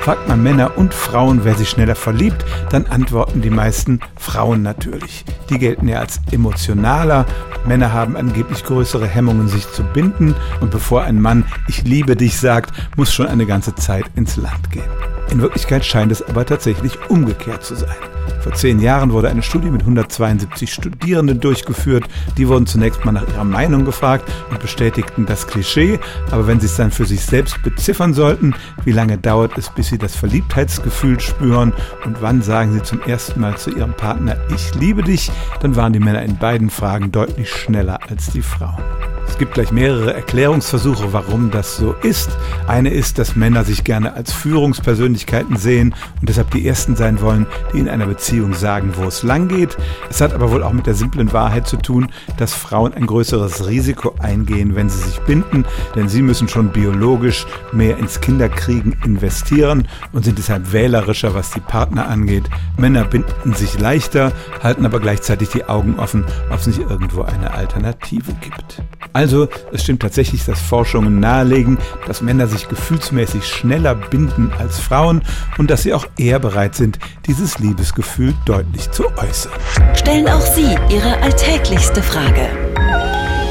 Fragt man Männer und Frauen, wer sich schneller verliebt, dann antworten die meisten Frauen natürlich. Die gelten ja als emotionaler. Männer haben angeblich größere Hemmungen, sich zu binden. Und bevor ein Mann Ich liebe dich sagt, muss schon eine ganze Zeit ins Land gehen. In Wirklichkeit scheint es aber tatsächlich umgekehrt zu sein. Vor zehn Jahren wurde eine Studie mit 172 Studierenden durchgeführt. Die wurden zunächst mal nach ihrer Meinung gefragt und bestätigten das Klischee. Aber wenn sie es dann für sich selbst beziffern sollten, wie lange dauert es, bis sie das Verliebtheitsgefühl spüren und wann sagen sie zum ersten Mal zu ihrem Partner, ich liebe dich, dann waren die Männer in beiden Fragen deutlich schneller als die Frauen. Es gibt gleich mehrere Erklärungsversuche, warum das so ist. Eine ist, dass Männer sich gerne als Führungspersönlichkeiten sehen und deshalb die Ersten sein wollen, die in einer Beziehung sagen, wo es lang geht. Es hat aber wohl auch mit der simplen Wahrheit zu tun, dass Frauen ein größeres Risiko eingehen, wenn sie sich binden, denn sie müssen schon biologisch mehr ins Kinderkriegen investieren und sind deshalb wählerischer, was die Partner angeht. Männer binden sich leichter, halten aber gleichzeitig die Augen offen, ob es nicht irgendwo eine Alternative gibt. Also, es stimmt tatsächlich, dass Forschungen nahelegen, dass Männer sich gefühlsmäßig schneller binden als Frauen und dass sie auch eher bereit sind, dieses Liebesgefühl deutlich zu äußern. Stellen auch Sie Ihre alltäglichste Frage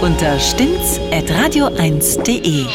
unter stimmtz.radio1.de.